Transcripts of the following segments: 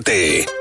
100.7.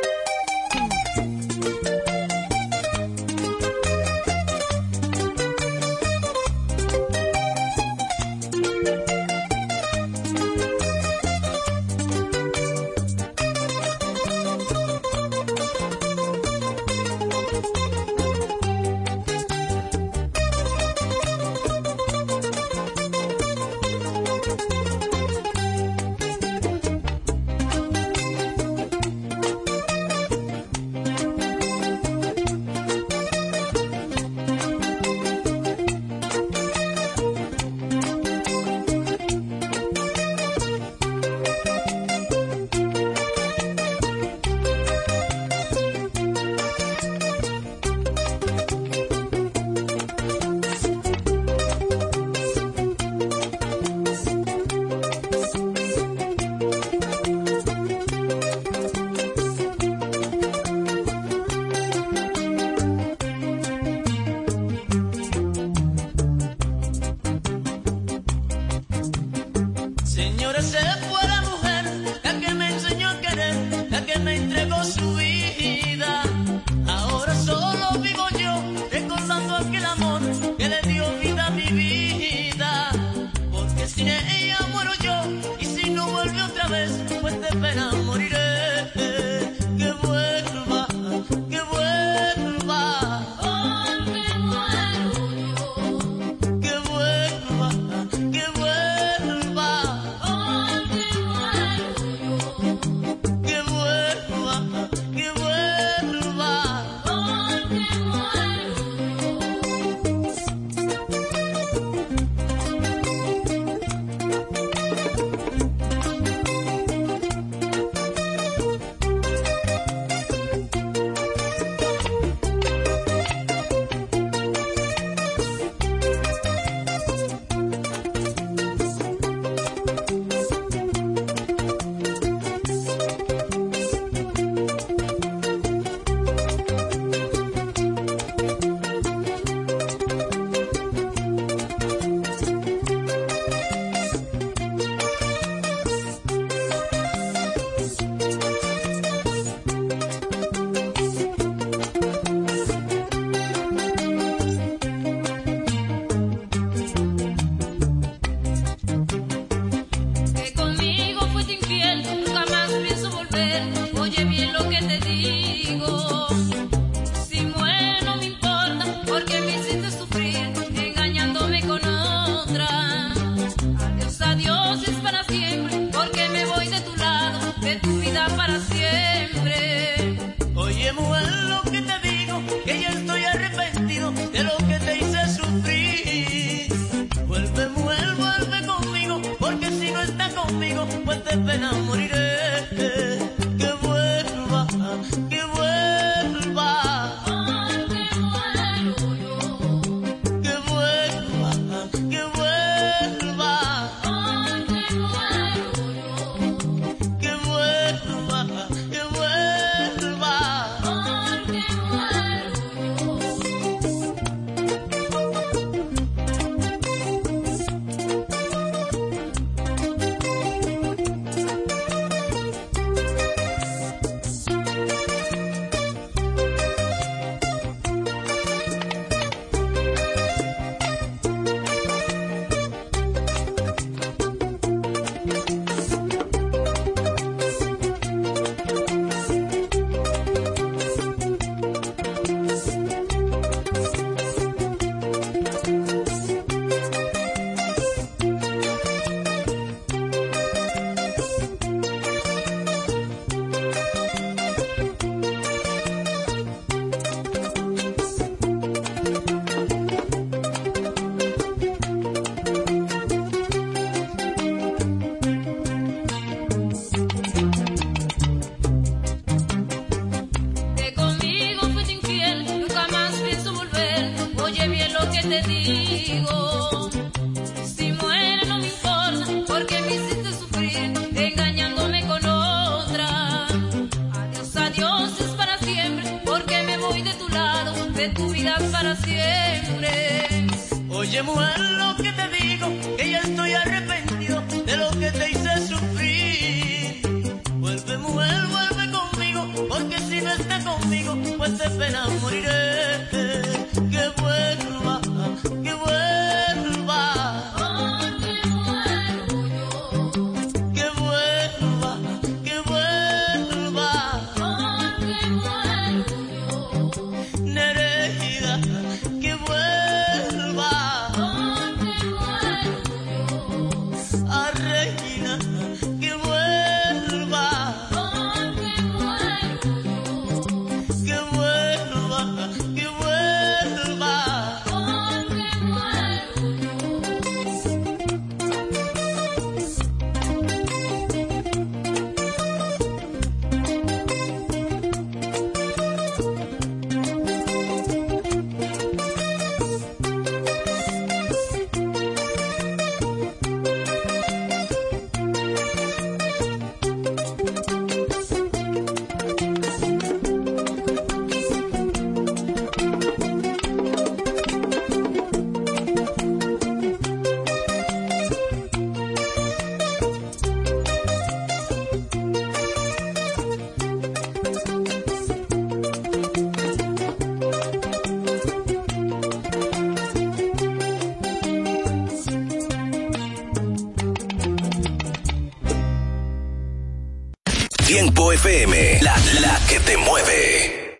FM, la, la que te mueve.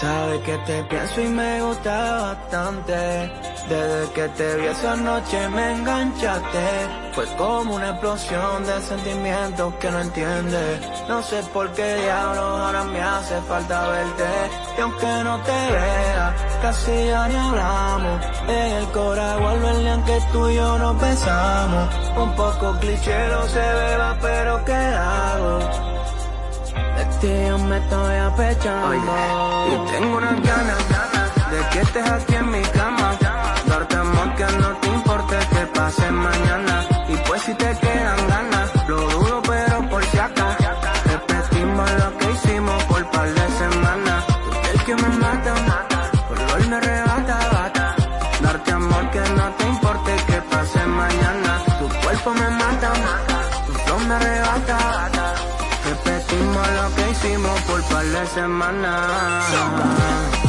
Sabes que te pienso y me gusta bastante. Desde que te vi esa noche me enganchaste. Fue como una explosión de sentimientos que no entiendes. No sé por qué diablos ahora me hace falta verte. Y aunque no te vea, casi ya ni hablamos. En el cora vuelve el que tú y yo nos besamos. Un poco cliché no se beba, pero ¿qué hago? De ti yo me estoy apechando Y tengo unas ganas, ganas De que estés aquí en mi cama Darte amor que no te importe que pase mañana. Y pues si te quedan ganas Lo dudo pero por si acaso. Repetimos lo que hicimos por par de semanas. El que me mata, Por hoy me arrebata, bata. Darte amor que no te importe que pase mañana. Tu cuerpo me mata, Tu flow me arrebata, Repetimos lo que hicimos por par de semanas.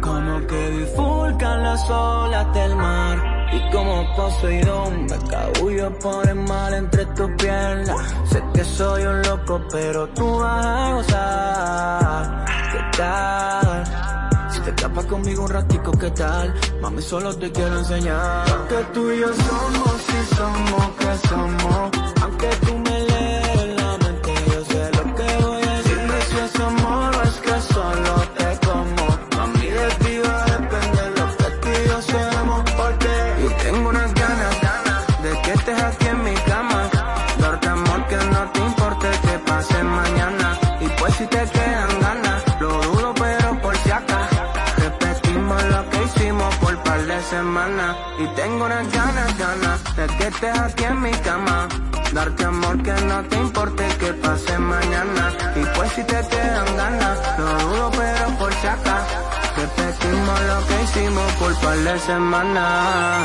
Como que bifurcan las olas del mar. Y como Poseidón, me cabullo por el mal entre tus piernas. Sé que soy un loco, pero tú vas a gozar. ¿Qué tal? Si te escapas conmigo un ratico, ¿qué tal? Mami, solo te quiero enseñar. Que tú y yo somos, si somos, que somos. Aunque tú que aquí en mi cama. Darte amor que no te importe que pase mañana. Y pues si te quedan ganas, lo dudo pero por si acaso. Repetimos lo que hicimos por par de semanas.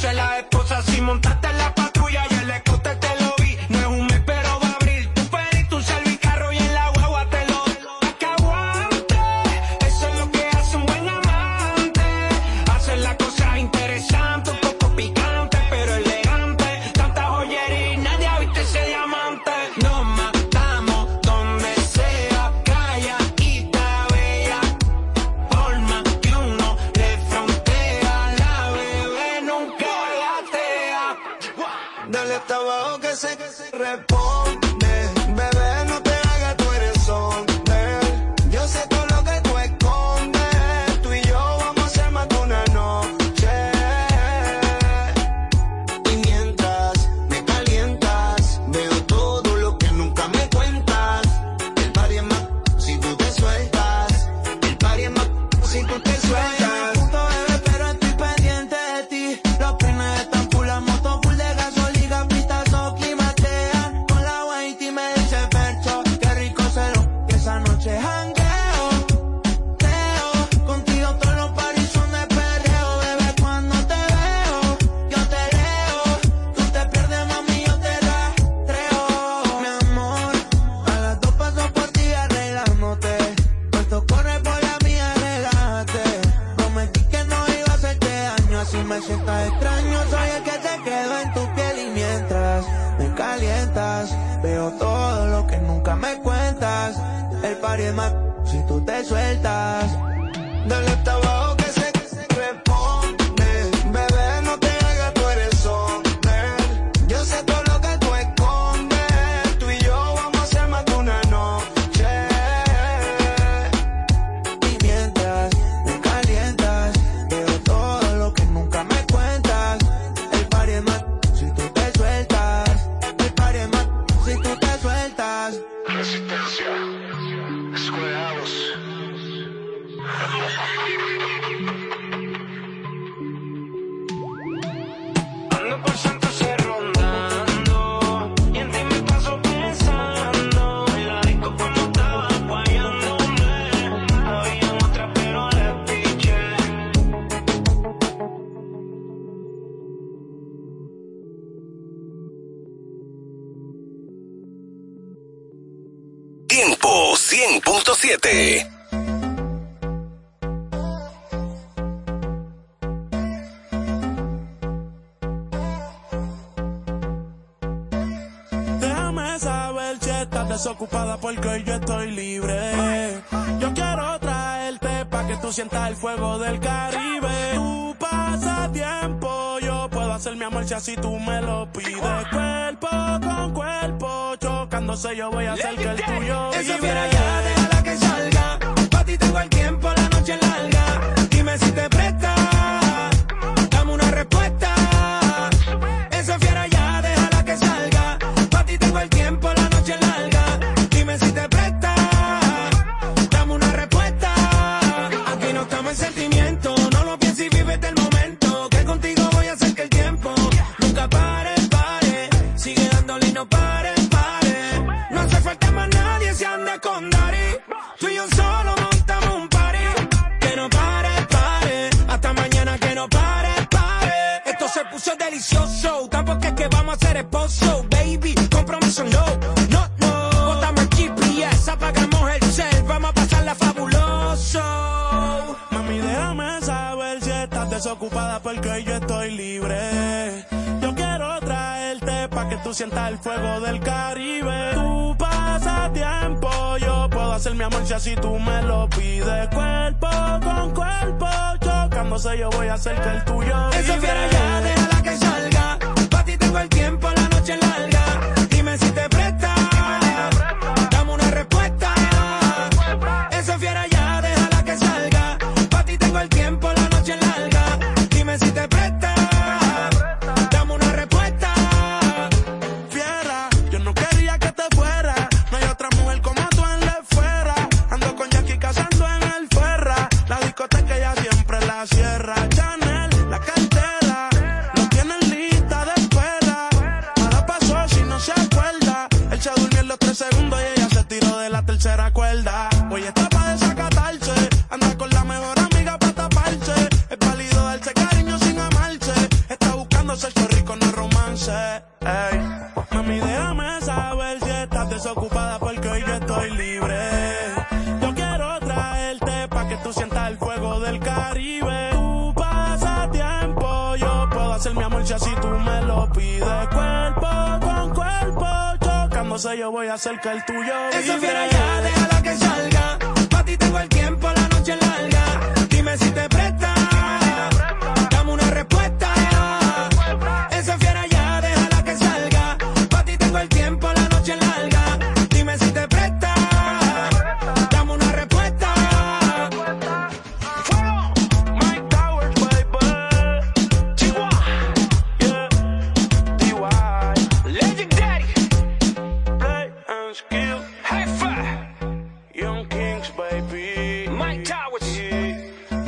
puse la esposa sin montar el fuego del Caribe. Tu pasatiempo, yo puedo hacer mi amor si tú me lo pides. Cuerpo con cuerpo, chocándose yo voy a hacer que el tuyo Esa fiera ya, déjala que salga. Pa' ti tengo el tiempo, la noche larga. Dime si te presta porque yo estoy libre. Yo quiero traerte pa' que tú sientas el fuego del Caribe. Tu pasatiempo, yo puedo hacer mi amor si así tú me lo pides. Cuerpo con cuerpo, chocándose yo voy a hacer que el tuyo vibre. Esa fiera ya, déjala que salga. Pa' ti tengo el tiempo, la noche larga.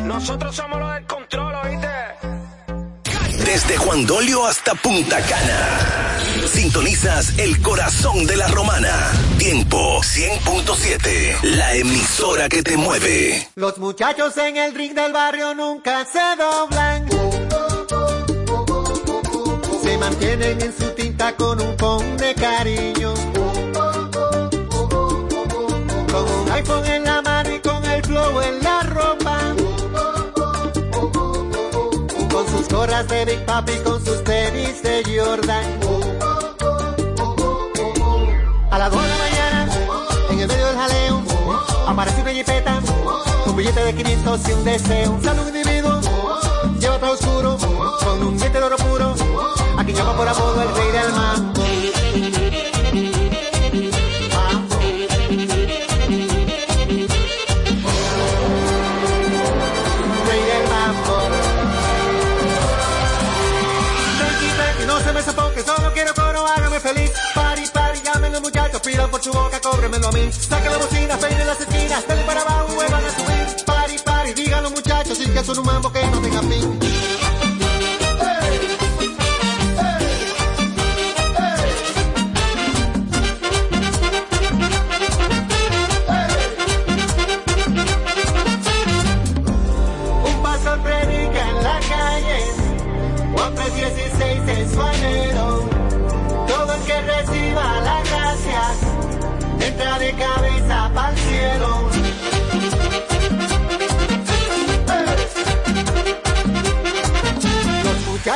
Nosotros somos los del control, ¿oíste? Desde Juan Dolio hasta Punta Cana. Sintonizas el corazón de la romana. Tiempo 100.7. La emisora que te mueve. Los muchachos en el ring del barrio nunca se doblan. Se mantienen en su tinta con un pon de cariño. Sus gorras de Big Papi, con sus tenis de Jordan. A las 2 de la mañana, en el medio del jaleo, aparece una jipeta, un billete de 500 y un deseo. Sale un individuo, lleva todo oscuro, con un diente de oro puro, a quien llama por apodo el rey del mambo. Su boca, cóbremelo a mí. Saca la bocina, peine las esquinas, dale para abajo, vuelvan a subir. Pari, pari, digan los muchachos, sin que son un mambo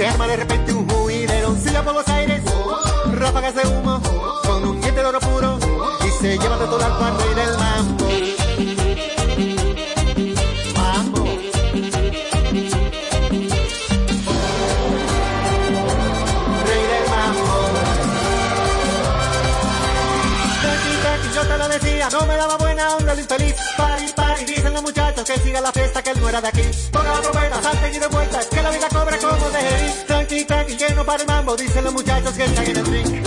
se arma de repente un juidero. Silla por los aires, ráfagas de humo, con un diente de oro puro y se lleva de todo al rey del mambo. Mambo. Rey del mambo. Yo te lo decía, no me daba buena onda el infeliz. Pari, pari, dicen los muchachos que siga la fiesta, que él no era de aquí. Para el mambo, dicen los muchachos que están en el ring.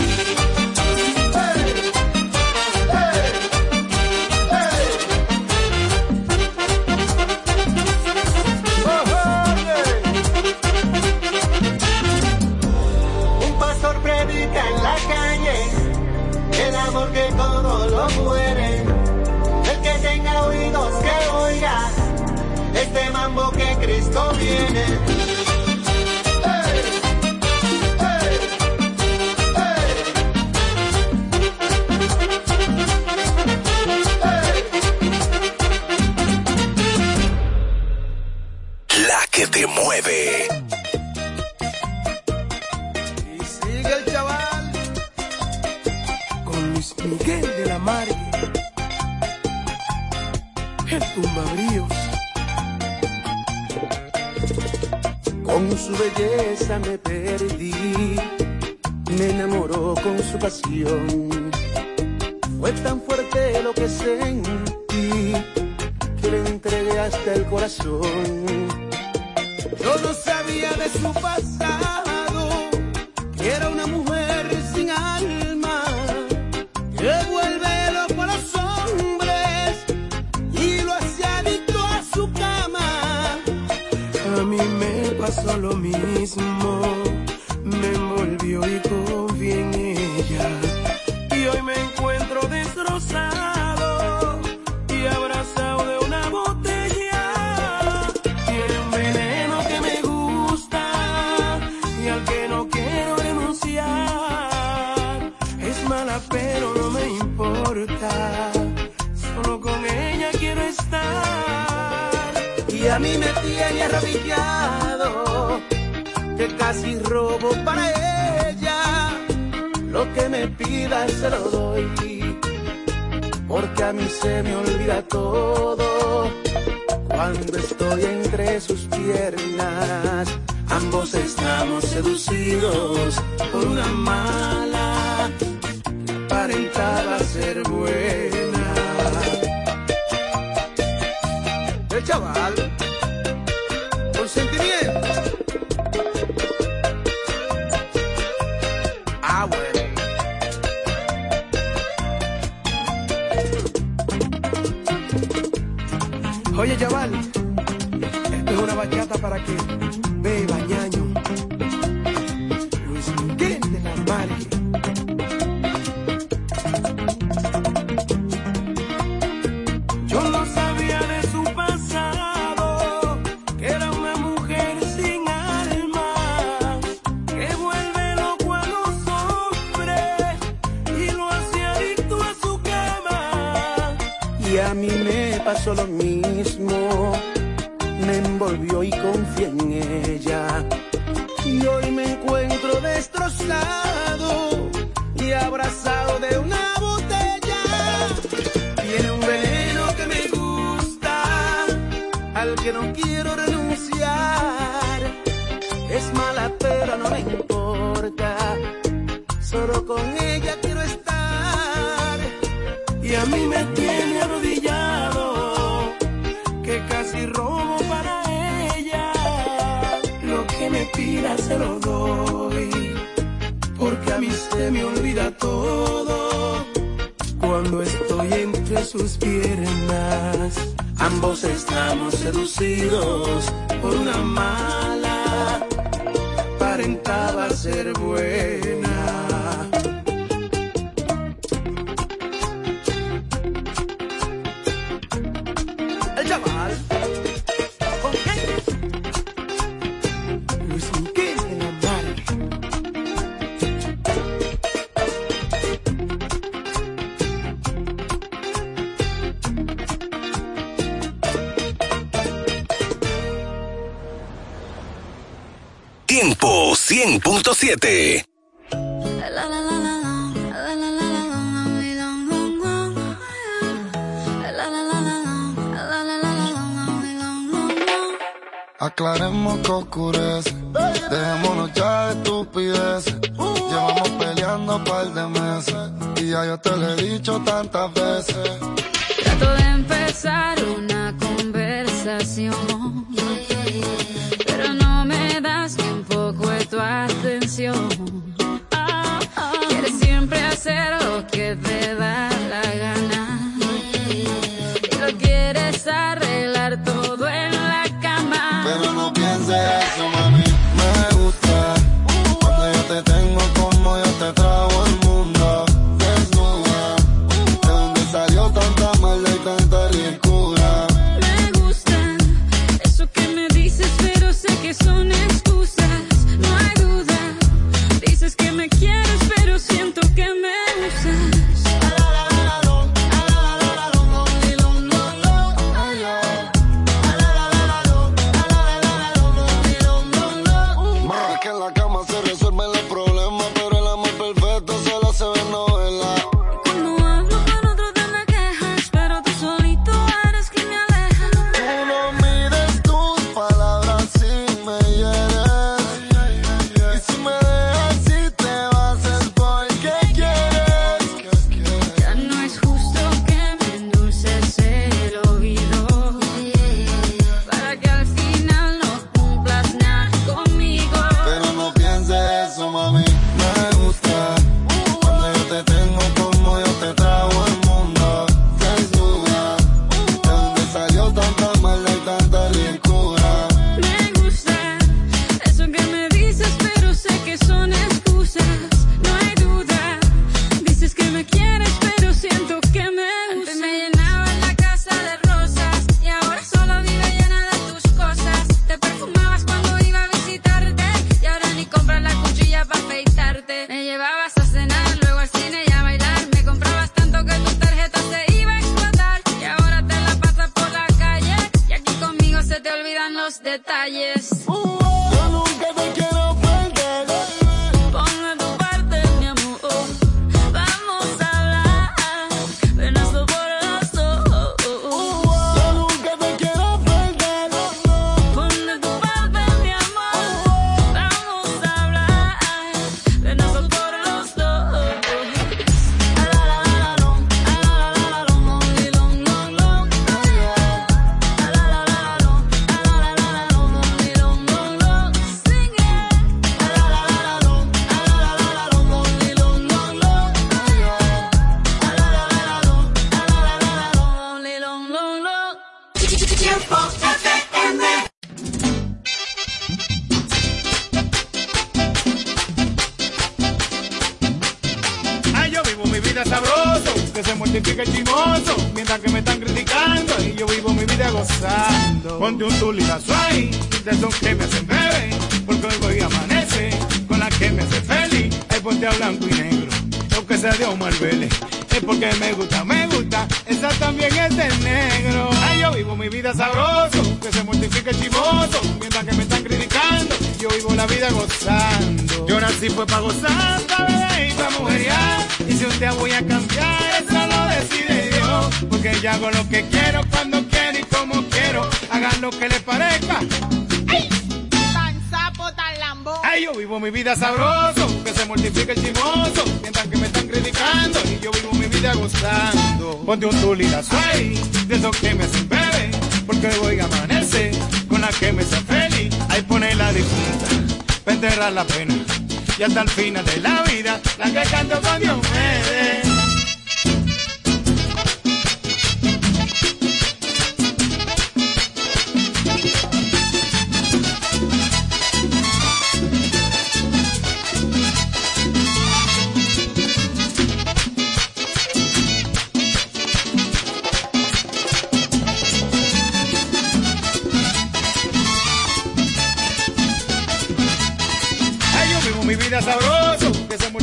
y a mí me pasó lo mismo. Me envolvió y confié en ella. Y hoy me encuentro destrozado y abrazado de una botella. Tiene un veneno que me gusta, al que no quiero renunciar. Es mala pero no me importa, solo con ella quiero estar. Y a mí me tiene lo doy, porque a mí se me olvida todo. Cuando estoy entre sus piernas, ambos estamos seducidos por una mala, aparentaba ser buena hasta el fin.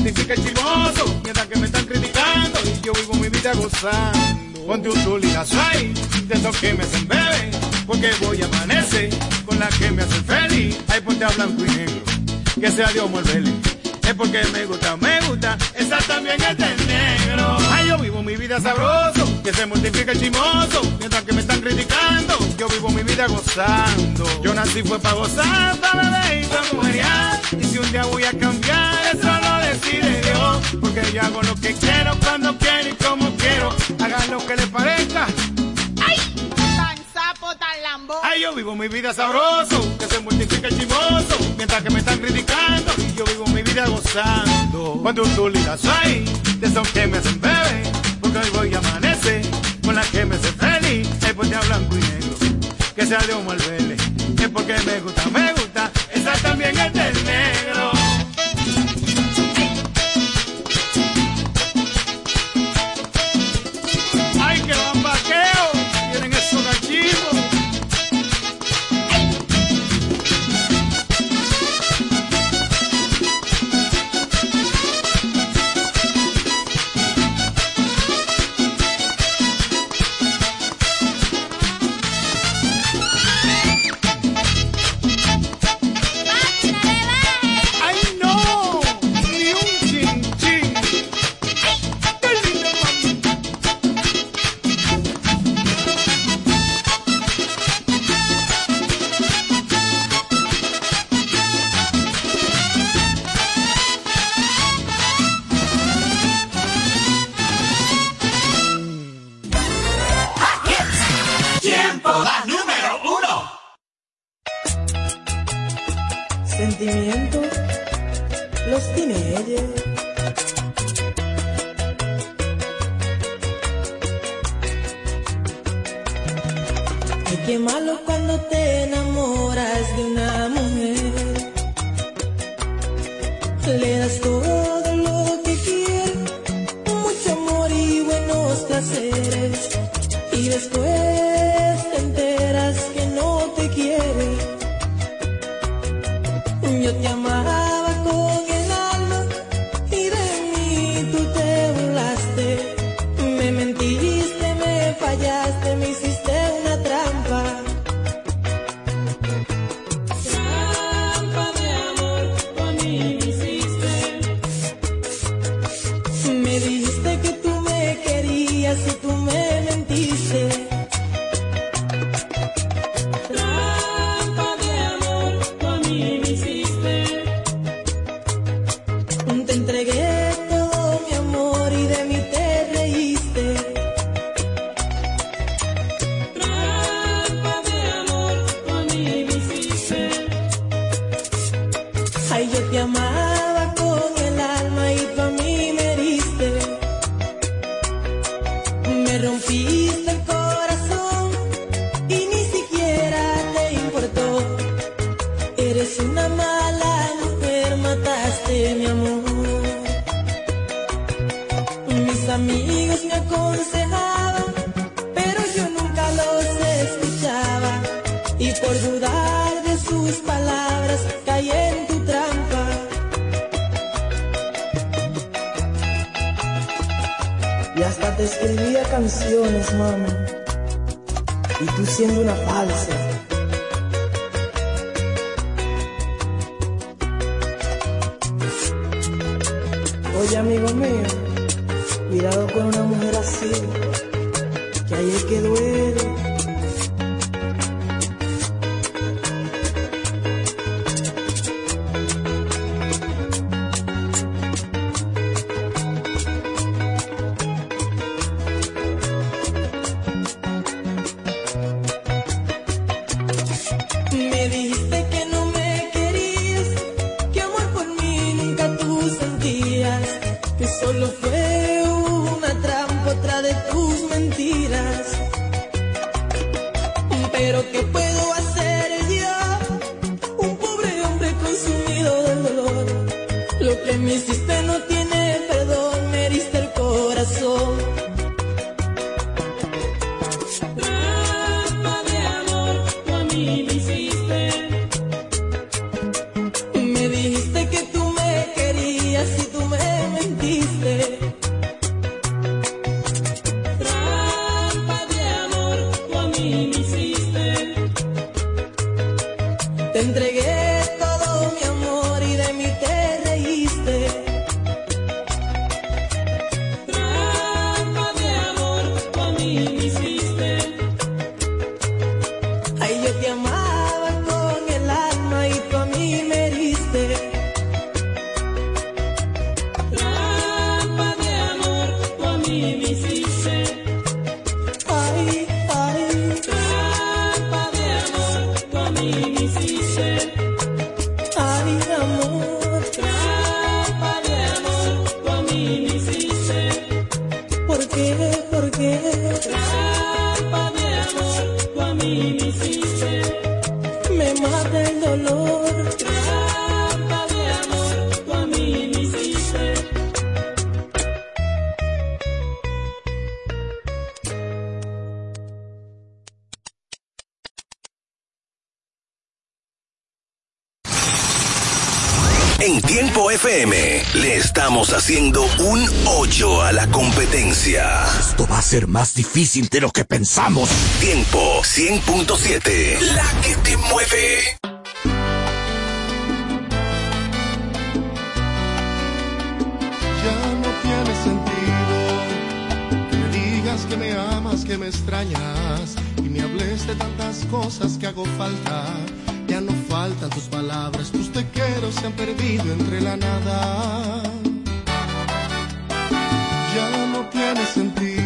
rectifica el chimoso, mientras que me están criticando y yo vivo mi vida gozando. Ponte un tuligas ahí, de esos que me hacen bebé, porque voy a amanecer con la que me hace feliz. Ay, ponte a blanco y negro, que sea Dios volverle. Es porque me gusta, me gusta, esa también es de negro. Ay, yo vivo mi vida sabroso que se multiplica el chimoso, mientras que me están criticando, yo vivo mi vida gozando. Yo nací fue para gozar, para beber y para y si un día voy a cambiar, eso lo decide Dios, porque yo hago lo que quiero, cuando quiero y como quiero, hagan lo que les parezca. ¡Ay! Tan sapo, tan lambo. Ay, yo vivo mi vida sabroso, que se multiplica el chimoso, mientras que me están criticando, yo vivo mi vida gozando. Cuando tú ligas soy, de esos que me hacen beber porque hoy voy a amanecer con la que me sé feliz, es porque a blanco y negro, que sea de humo al es porque me gusta, me gusta, esa también es de más difícil de lo que pensamos. Tiempo 100.7, la que te mueve. Ya no tiene sentido que me digas que me amas, que me extrañas y me hables de tantas cosas que hago falta. Ya no faltan tus palabras, tus te quiero se han perdido entre la nada. Ya no tiene sentido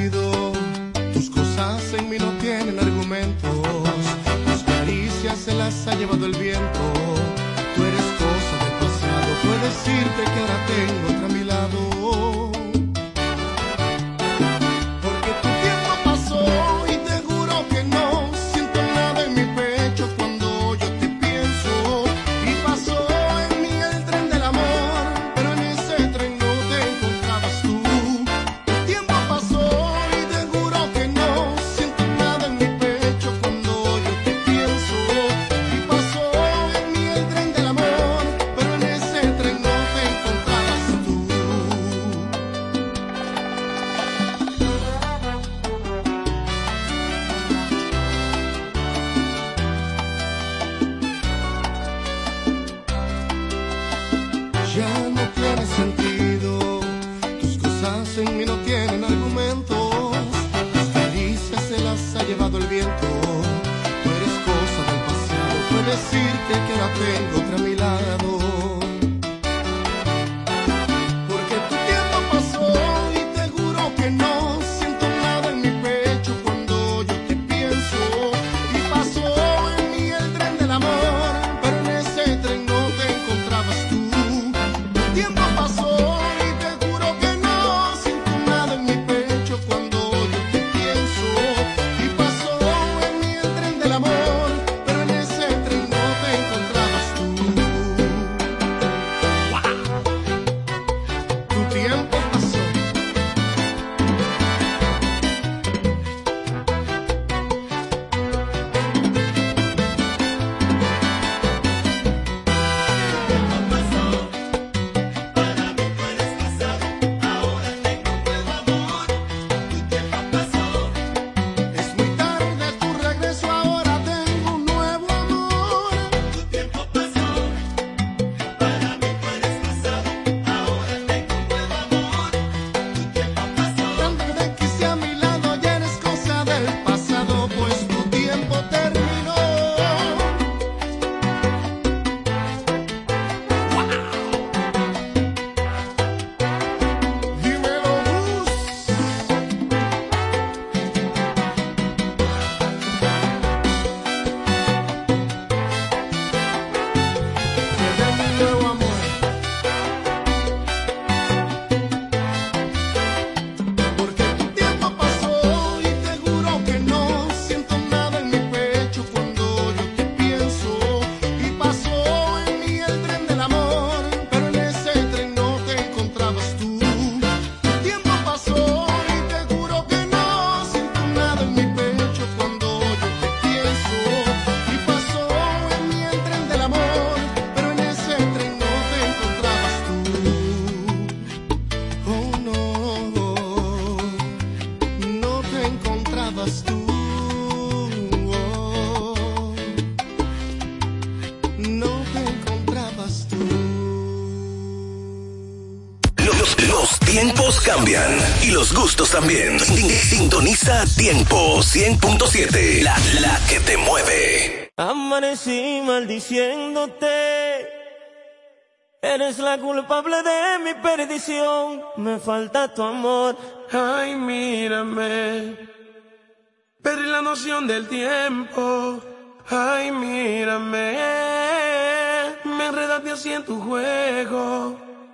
en mí no tienen argumentos. Tus caricias se las ha llevado el viento. Tú eres cosa del pasado. Puedes decirte que ahora tengo otra gustos también. Sin- Sintoniza Tiempo 100.7, la, la que te mueve. Amanecí maldiciéndote. Eres la culpable de mi perdición. Me falta tu amor. Ay, mírame. Perdí la noción del tiempo. Ay, mírame. Me enredaste así en tu juego.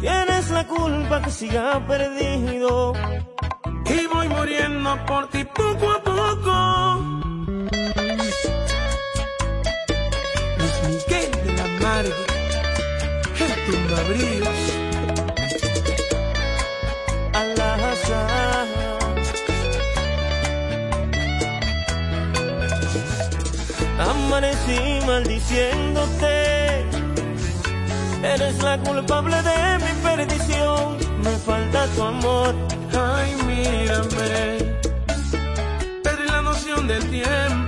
Tienes la culpa que siga perdido. Y voy muriendo por ti poco a poco. Luis Miguel de la Margue, el tumbabríos. Al-Azhar. Amanecí maldiciéndote. Eres la culpable de mi perdición. Me falta tu amor. Ay, mírame. Perdí la noción del tiempo.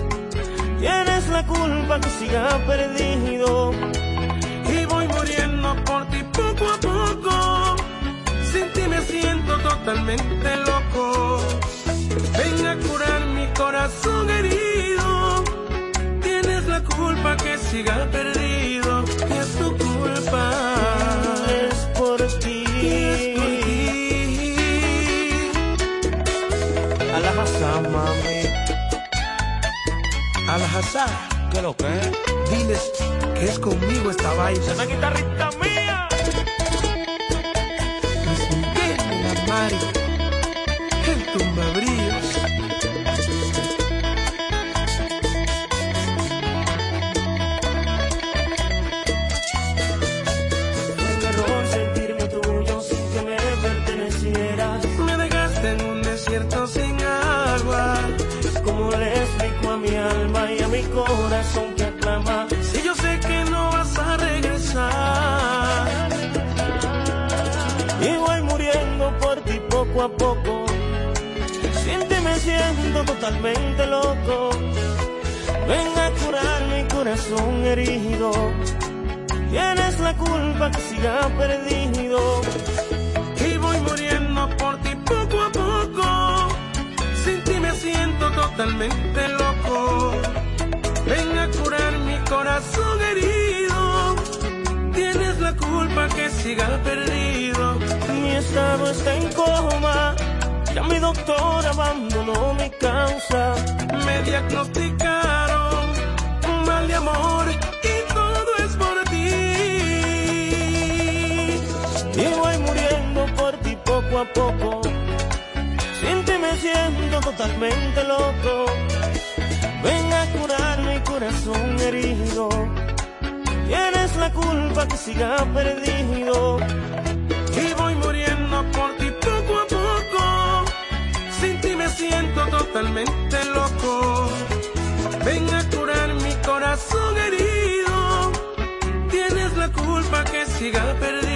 Tienes la culpa que siga perdido. Y voy muriendo por ti poco a poco. Sin ti me siento totalmente loco. Ven a curar mi corazón herido. Tienes la culpa que siga perdido. Al-Hazar, ¿Qué lo que? diles que es conmigo esta vaina. Totalmente loco. Ven a curar mi corazón herido. Tienes la culpa que siga perdido. Y voy muriendo por ti poco a poco. Sin ti me siento totalmente loco. Ven a curar mi corazón herido. Tienes la culpa que siga perdido. Mi estado está en coma. Doctor abandonó mi causa. Me diagnosticaron un mal de amor y todo es por ti. Y voy muriendo por ti poco a poco. Sin ti me siento totalmente loco. Ven a curar mi corazón herido. Tienes la culpa que siga perdido. Totalmente loco. Ven a curar mi corazón herido. Tienes la culpa que siga perdido.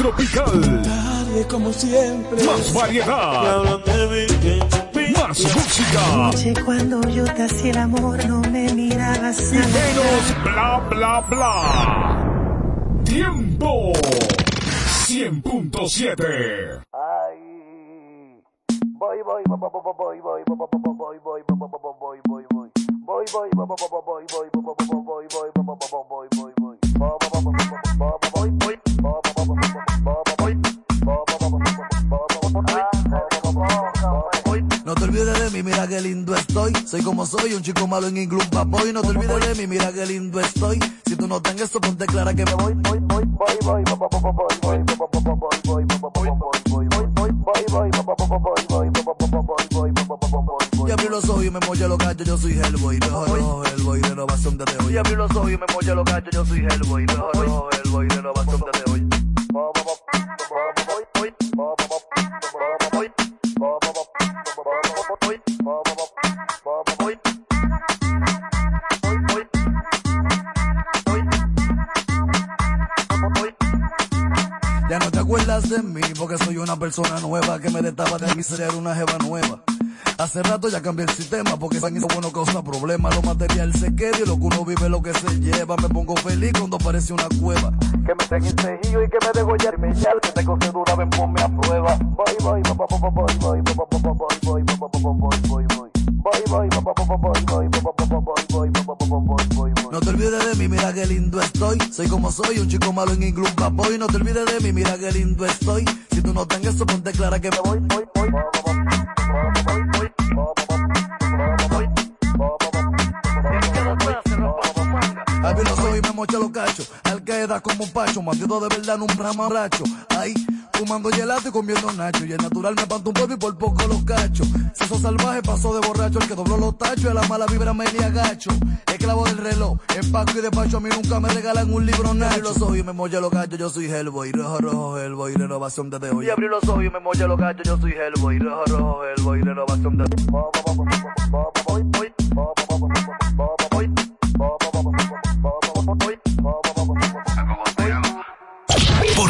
Tropical. Tarde como siempre. Más variedad. Más más música Anoche cuando yo te hacía el amor no me mirabas y menos bla bla bla. Tiempo 100.7. Soy un chico malo en inglés, papoy. No te olvides de mí, mira qué lindo estoy. Si tú no tengas eso, ponte clara que me voy. Y abrí los ojos y me molla los gallos, yo soy Hellboy. Rojo, rojo, Hellboy, renovación de hoy. Y abrí los ojos y me molla los gallos, yo soy Hellboy. Rojo, rojo, Hellboy, porque soy una persona nueva que me destapa de mi ser una jeva nueva. Hace rato ya cambié el sistema porque san eso bueno causa problemas. Lo material se queda y lo que uno vive lo que se lleva. Me pongo feliz cuando aparece una cueva. Que me den cejillo y que me degollar y me llal, que te dura, ven ponme a prueba. Voy, voy, voy, voy, voy, voy, voy, voy, voy, voy, voy, voy, voy, voy. Voy, no te olvides de mí, mira qué lindo estoy. Soy como soy, un chico malo en inglés, boy. No te olvides de mí, mira qué lindo estoy. Si tú no tengas eso, ponte clara que me voy, voy, voy. A mí no soy, me mocha los cachos. Queda como un pacho, maldito de verdad en un ramaracho. Ahí, fumando gelato y comiendo nacho. Y el natural me panto un polvo y por poco los cachos. Seso salvaje pasó de borracho, el que dobló los tachos. Y a la mala vibra me le agacho. Esclavo del reloj, empaco y despacho. A mí nunca me regalan un libro nacho. Abrí los ojos y me mocha los cachos, yo soy Hellboy. Rojo, rojo, Hellboy, renovación desde hoy. Y abrí los ojos y me mocha los cachos, yo soy Hellboy. Rojo, rojo, Hellboy, renovación desde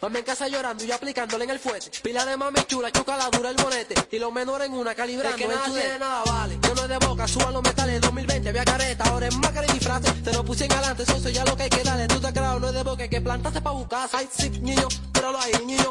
Mami en casa llorando y yo aplicándole en el fuete. Pila de mami chula, chuca la dura el bonete. Y los menores en una calibrando. Es que nada tiene nada vale. Yo no es de boca, suban los metales. 2020 había careta, ahora es máscara y disfraces. Te lo puse en adelante, eso ya lo que hay que darle. Tú te creas, no es de boca, que plantaste pa' buscar. Ay, sí, niño, míralo ahí, niño.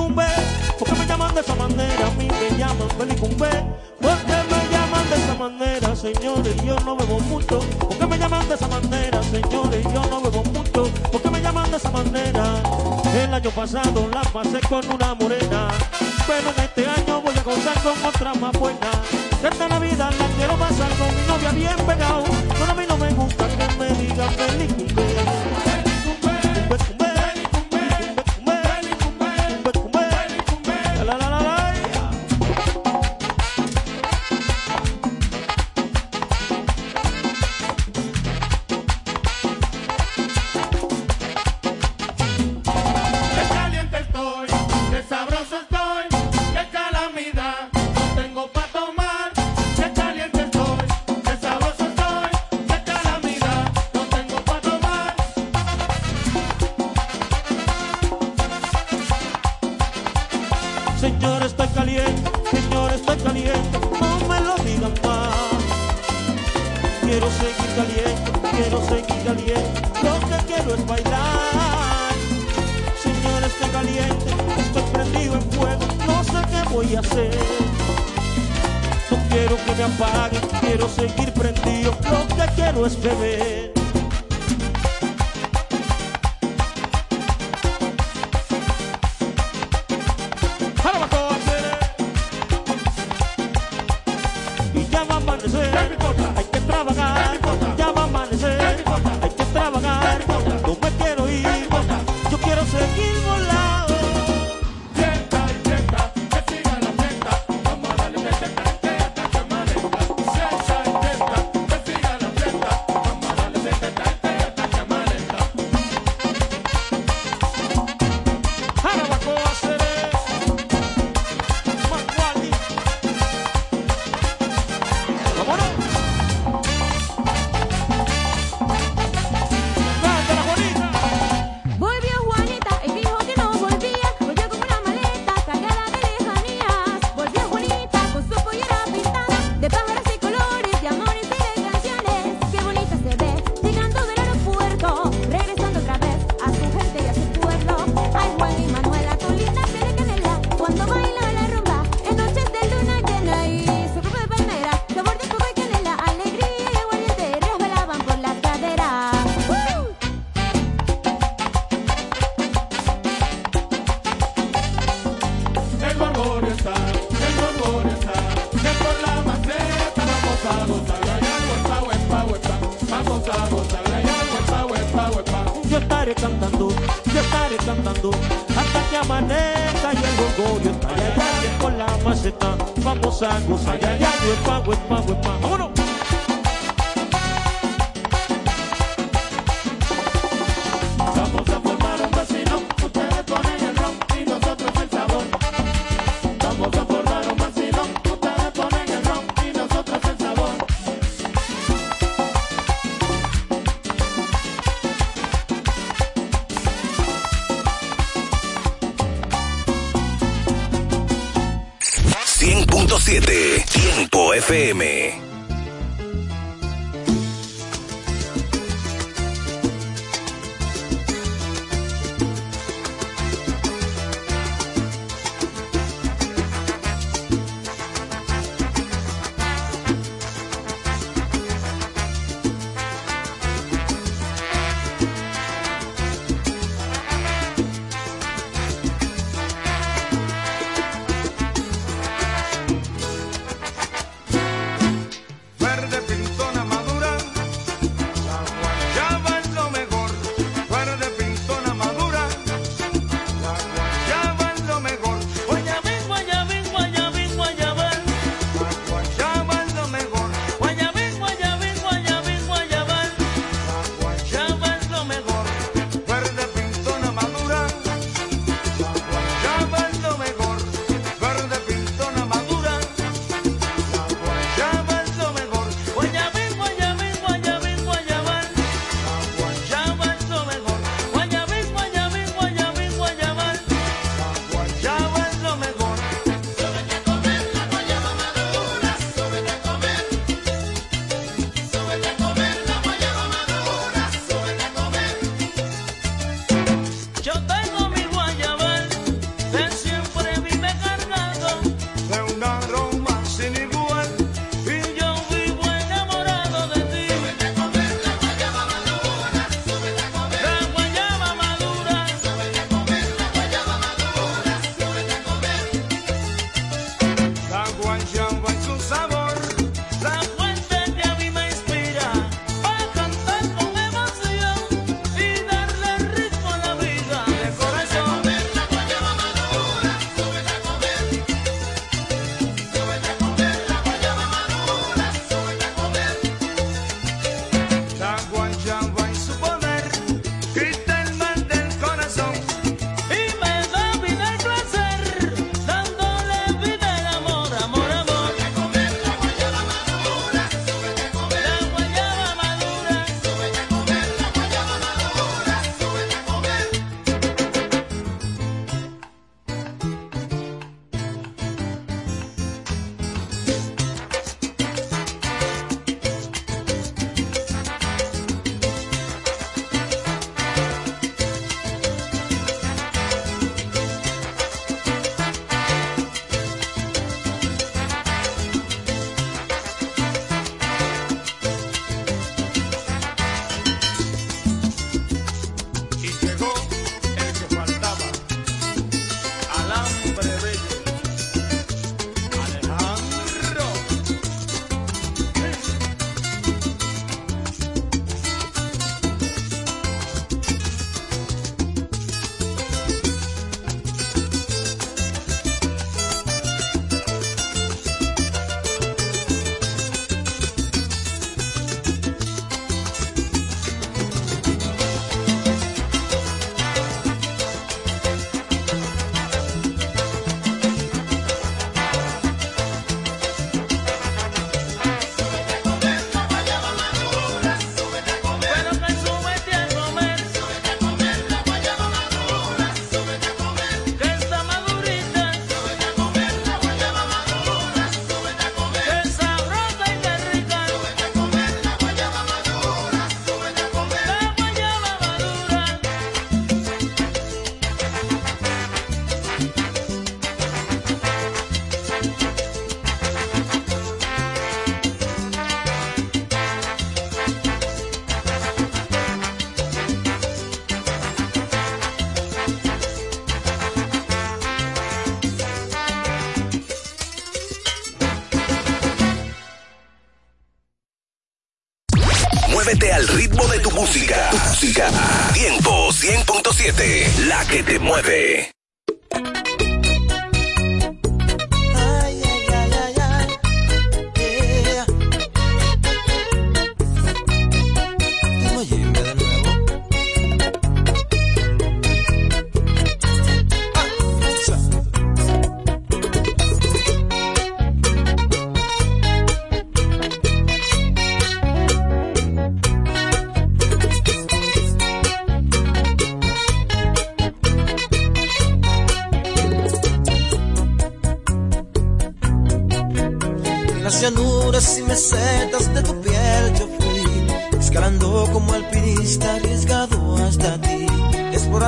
Belicumbe, porque me llaman de esa manera, a mí me llaman Belicumbe, porque me llaman de esa manera, señores, yo no bebo mucho, porque me llaman de esa manera, señores, yo no bebo mucho, porque me llaman de esa manera. El año pasado la pasé con una morena, pero en este año voy a gozar con otra más buena. Esta Navidad la quiero pasar con mi novia bien pegado, pero a mí no me gusta que me digan Belicumbe. cantando hasta que amanezca y el gorgorio está allá, con la maceta, vamos a gozar, allá, allá, yo pago, es pago. Al ritmo de tu música. Tu música. Tiempo 100.7. La que te mueve.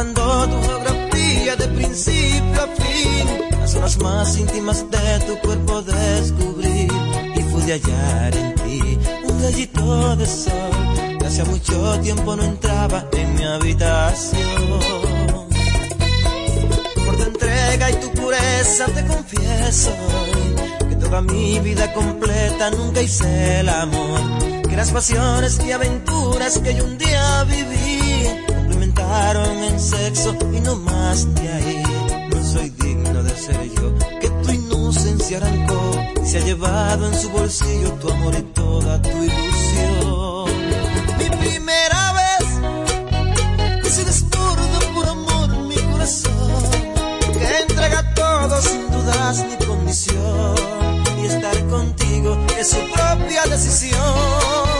Explorando tu geografía de principio a fin, las zonas más íntimas de tu cuerpo descubrí y pude hallar en ti un rayito de sol que hacía mucho tiempo no entraba en mi habitación por tu entrega y tu pureza te confieso que toda mi vida completa nunca hice el amor. Que las pasiones y aventuras que yo un día viví en sexo y no más de ahí. No soy digno de ser yo, que tu inocencia arrancó y se ha llevado en su bolsillo tu amor y toda tu ilusión. Mi primera vez que se desborda por amor mi corazón, que entrega todo sin dudas ni condición, y estar contigo es su propia decisión.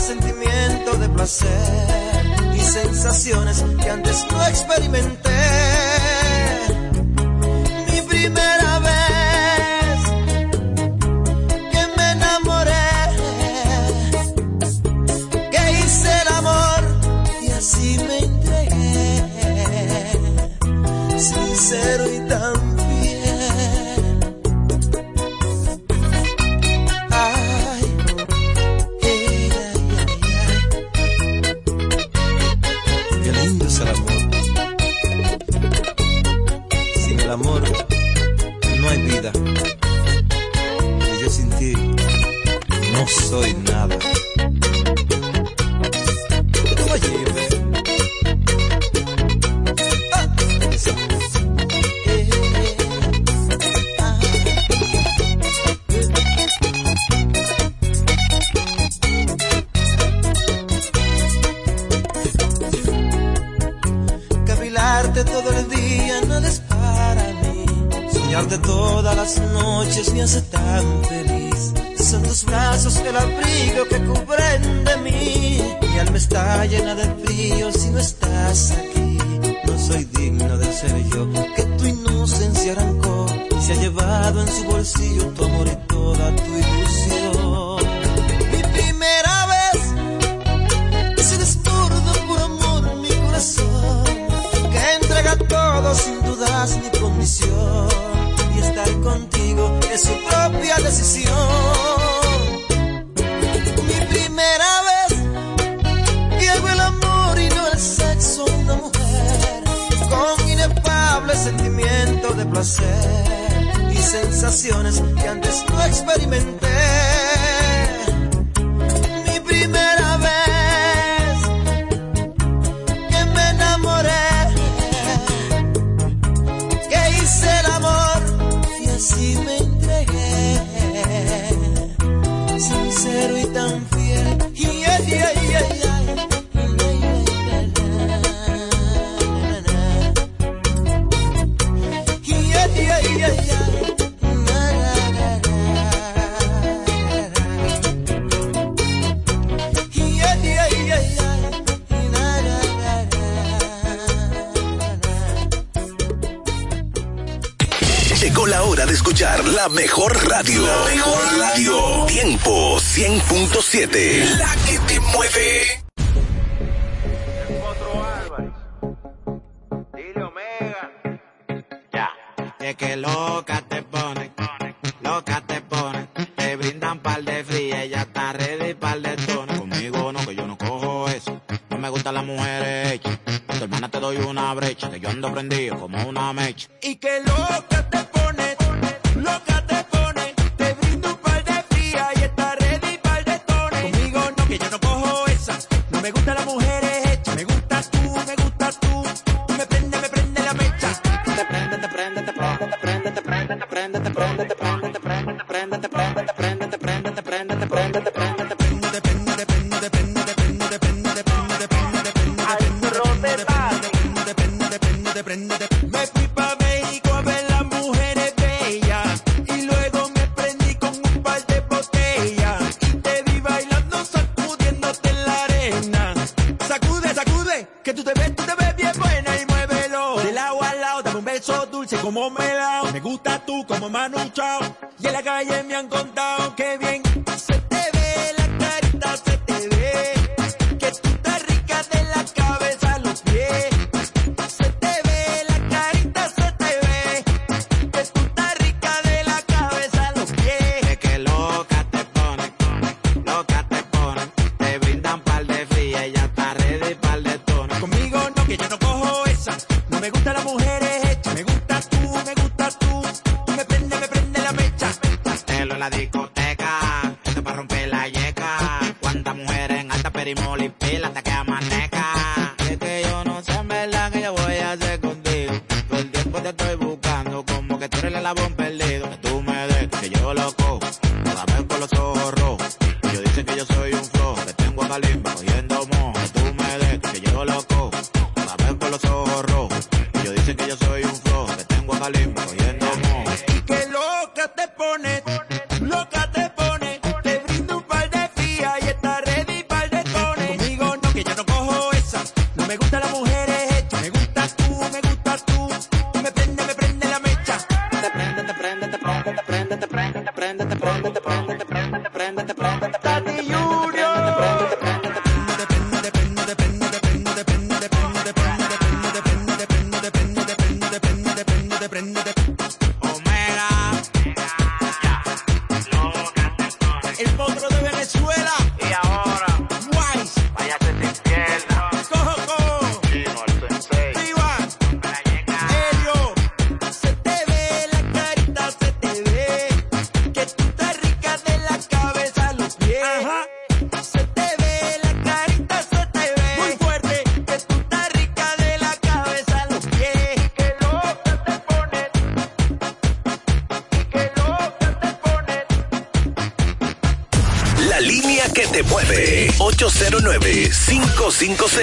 Sentimiento de placer y sensaciones que antes no experimenté. Que antes no experimenté. Mejor radio. La mejor radio. Tiempo 100.7. La que te mueve. Yeah.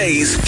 Blaze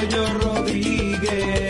Pollo Rodríguez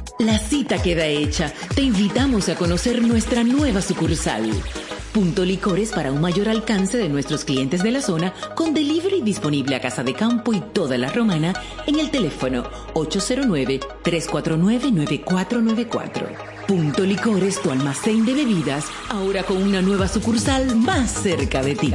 La cita queda hecha. Te invitamos a conocer nuestra nueva sucursal. Punto Licores para un mayor alcance de nuestros clientes de la zona con delivery disponible a Casa de Campo y toda la Romana en el teléfono 809-349-9494. Punto Licores, tu almacén de bebidas, ahora con una nueva sucursal más cerca de ti.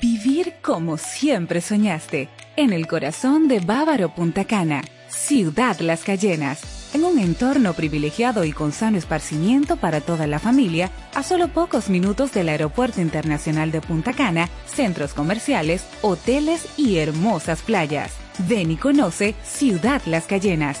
Vivir como siempre soñaste, en el corazón de Bávaro Punta Cana, Ciudad Las Cayenas, en un entorno privilegiado y con sano esparcimiento para toda la familia, a solo pocos minutos del Aeropuerto Internacional de Punta Cana, centros comerciales, hoteles y hermosas playas. Ven y conoce Ciudad Las Cayenas,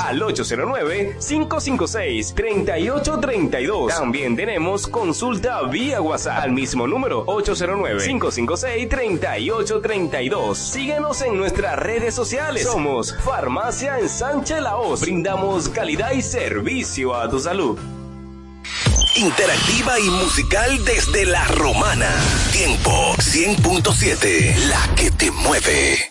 al 809-556-3832. También tenemos consulta vía WhatsApp al mismo número 809-556-3832. Síguenos en nuestras redes sociales. Somos Farmacia en Sánchez Laos. Brindamos calidad y servicio a tu salud. Interactiva y musical desde la romana. Tiempo 100.7, la que te mueve.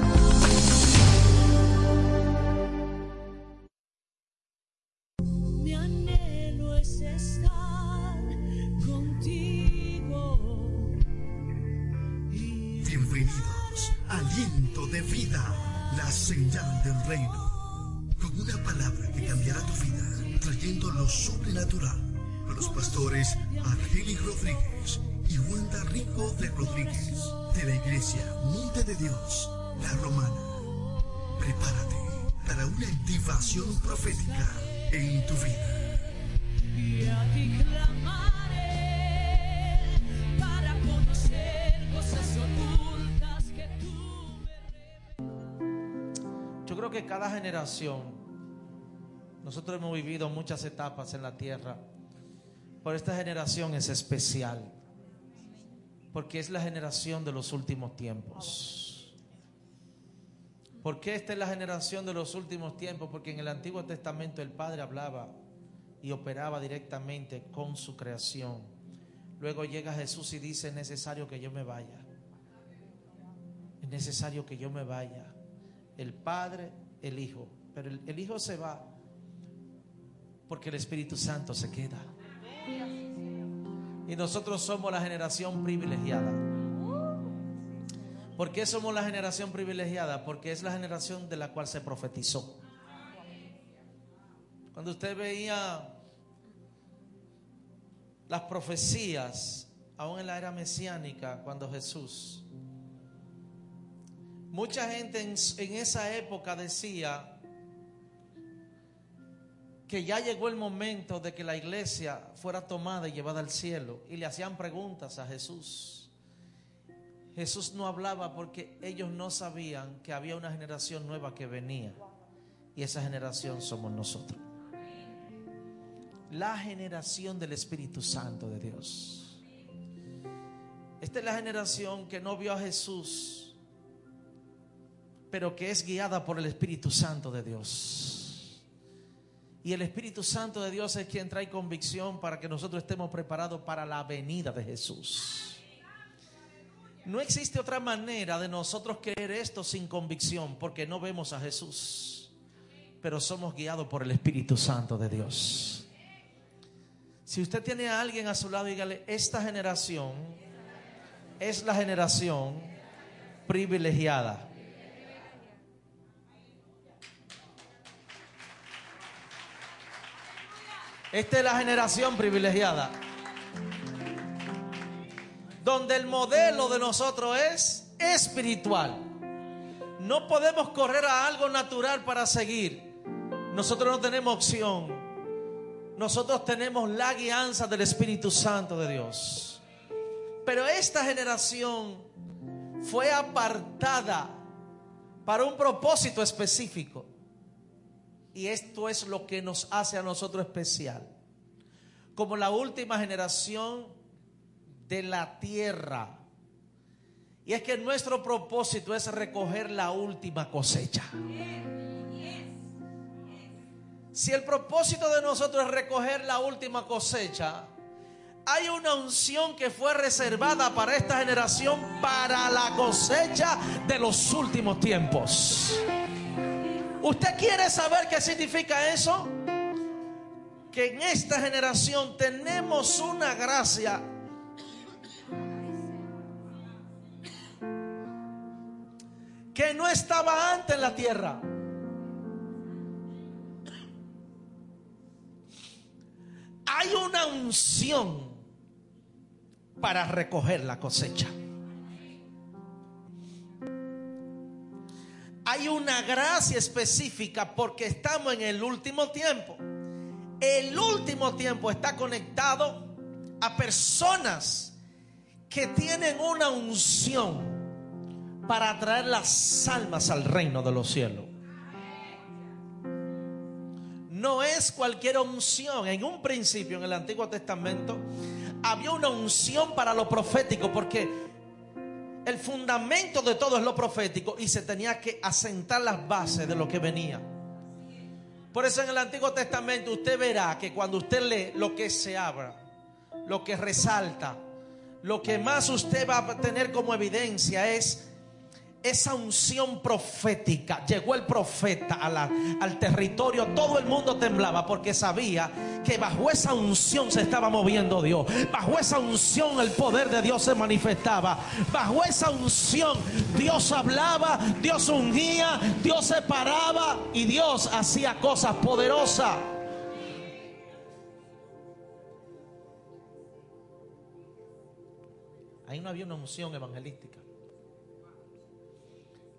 La señal del reino. Con una palabra que cambiará tu vida, trayendo lo sobrenatural. Con los pastores Argeli Rodríguez y Wanda Rico de Rodríguez, de la iglesia Monte de Dios, la Romana. Prepárate para una activación profética en tu vida. Y a ti clamaré para conocer cada generación, nosotros hemos vivido muchas etapas en la tierra, pero esta generación es especial, porque es la generación de los últimos tiempos. ¿Por qué esta es la generación de los últimos tiempos? Porque en el Antiguo Testamento el Padre hablaba y operaba directamente con su creación. Luego llega Jesús y dice, es necesario que yo me vaya. Es necesario que yo me vaya. El Padre, el Hijo. Pero el, Hijo se va porque el Espíritu Santo se queda. Y nosotros somos la generación privilegiada. ¿Por qué somos la generación privilegiada? Porque es la generación de la cual se profetizó. Cuando usted veía las profecías, aún en la era mesiánica, cuando Jesús, mucha gente en, en esa época decía que ya llegó el momento de que la iglesia fuera tomada y llevada al cielo. Y le hacían preguntas a Jesús. Jesús no hablaba porque ellos no sabían que había una generación nueva que venía. Y esa generación somos nosotros. La generación del Espíritu Santo de Dios. Esta es la generación que no vio a Jesús, pero que es guiada por el Espíritu Santo de Dios. Y el Espíritu Santo de Dios es quien trae convicción para que nosotros estemos preparados para la venida de Jesús. No existe otra manera de nosotros creer esto sin convicción, porque no vemos a Jesús, pero somos guiados por el Espíritu Santo de Dios. Si usted tiene a alguien a su lado, dígale, esta generación es la generación privilegiada. Esta es la generación privilegiada. Donde el modelo de nosotros es espiritual. No podemos correr a algo natural para seguir. Nosotros no tenemos opción. Nosotros tenemos la guianza del Espíritu Santo de Dios. Pero esta generación fue apartada para un propósito específico. Y esto es lo que nos hace a nosotros especial. Como la última generación de la tierra. Y es que nuestro propósito es recoger la última cosecha. Si el propósito de nosotros es recoger la última cosecha, hay una unción que fue reservada para esta generación para la cosecha de los últimos tiempos. ¿Usted quiere saber qué significa eso? Que en esta generación tenemos una gracia que no estaba antes en la tierra. Hay una unción para recoger la cosecha. Hay una gracia específica porque estamos en el último tiempo. El último tiempo está conectado a personas que tienen una unción para traer las almas al reino de los cielos. No es cualquier unción. En un principio, en el Antiguo Testamento, había una unción para lo profético, porque el fundamento de todo es lo profético y se tenía que asentar las bases de lo que venía. Por eso en el Antiguo Testamento usted verá que cuando usted lee lo que se abra, lo que resalta, lo que más usted va a tener como evidencia es esa unción profética. Llegó el profeta al territorio, todo el mundo temblaba porque sabía que bajo esa unción se estaba moviendo Dios. Bajo esa unción el poder de Dios se manifestaba. Bajo esa unción Dios hablaba, Dios ungía, Dios separaba y Dios hacía cosas poderosas. Ahí no había una unción evangelística.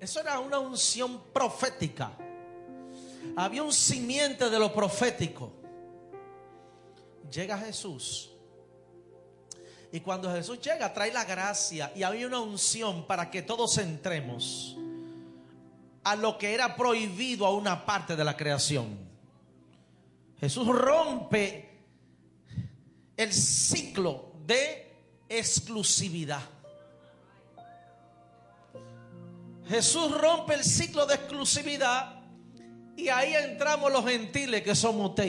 Eso era una unción profética. Había un simiente de lo profético. Llega Jesús. Y cuando Jesús llega, trae la gracia. Y había una unción para que todos entremos a lo que era prohibido a una parte de la creación. Jesús rompe el ciclo de exclusividad. Jesús rompe el ciclo de exclusividad y ahí entramos los gentiles que somos usted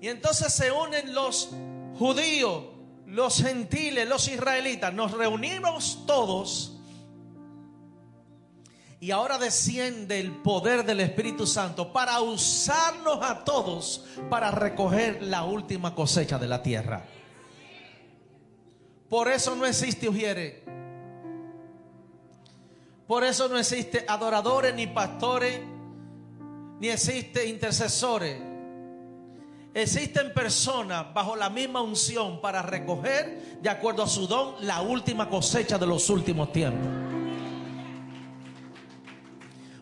y entonces se unen los judíos, los gentiles, los israelitas. Nos reunimos todos y ahora desciende el poder del Espíritu Santo para usarnos a todos para recoger la última cosecha de la tierra. Por eso no existe ujiere. Por eso no existe adoradores ni pastores, ni existe intercesores. Existen personas bajo la misma unción para recoger, de acuerdo a su don, la última cosecha de los últimos tiempos.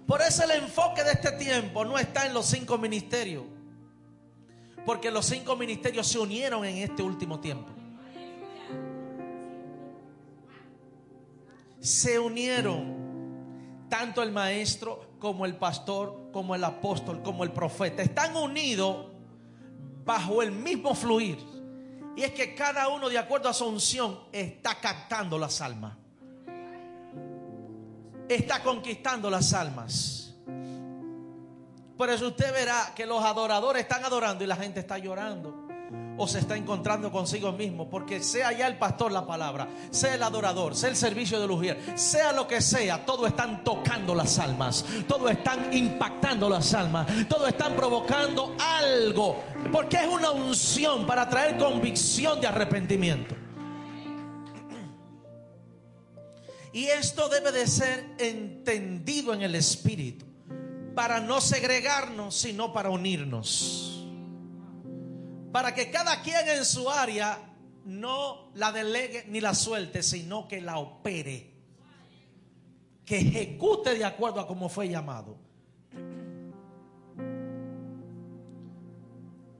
Por eso el enfoque de este tiempo no está en los cinco ministerios, porque los cinco ministerios se unieron en este último tiempo. Se unieron tanto el maestro como el pastor, como el apóstol, como el profeta. Están unidos bajo el mismo fluir. Y es que cada uno, de acuerdo a su unción, está captando las almas. Está conquistando las almas. Por eso usted verá que los adoradores están adorando y la gente está llorando. O se está encontrando consigo mismo. Porque sea ya el pastor la palabra, sea el adorador, sea el servicio de Lujier, sea lo que sea, todos están tocando las almas. Todos están impactando las almas. Todos están provocando algo. Porque es una unción para traer convicción de arrepentimiento. Y esto debe de ser entendido en el Espíritu. Para no segregarnos, sino para unirnos para que cada quien en su área no la delegue ni la suelte, sino que la opere, que ejecute de acuerdo a cómo fue llamado.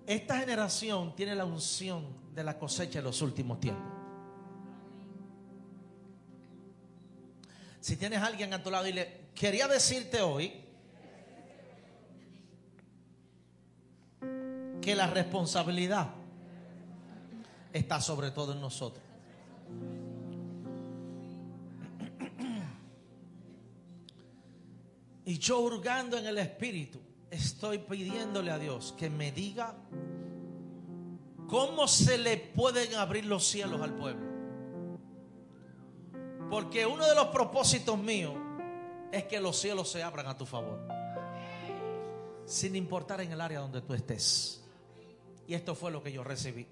Esta generación tiene la unción de la cosecha de los últimos tiempos. Si tienes alguien a tu lado y le quería decirte hoy que la responsabilidad está sobre todo en nosotros. Y yo hurgando en el Espíritu, estoy pidiéndole a Dios que me diga cómo se le pueden abrir los cielos al pueblo. Porque uno de los propósitos míos es que los cielos se abran a tu favor. Sin importar en el área donde tú estés. Y esto fue lo que yo recibí.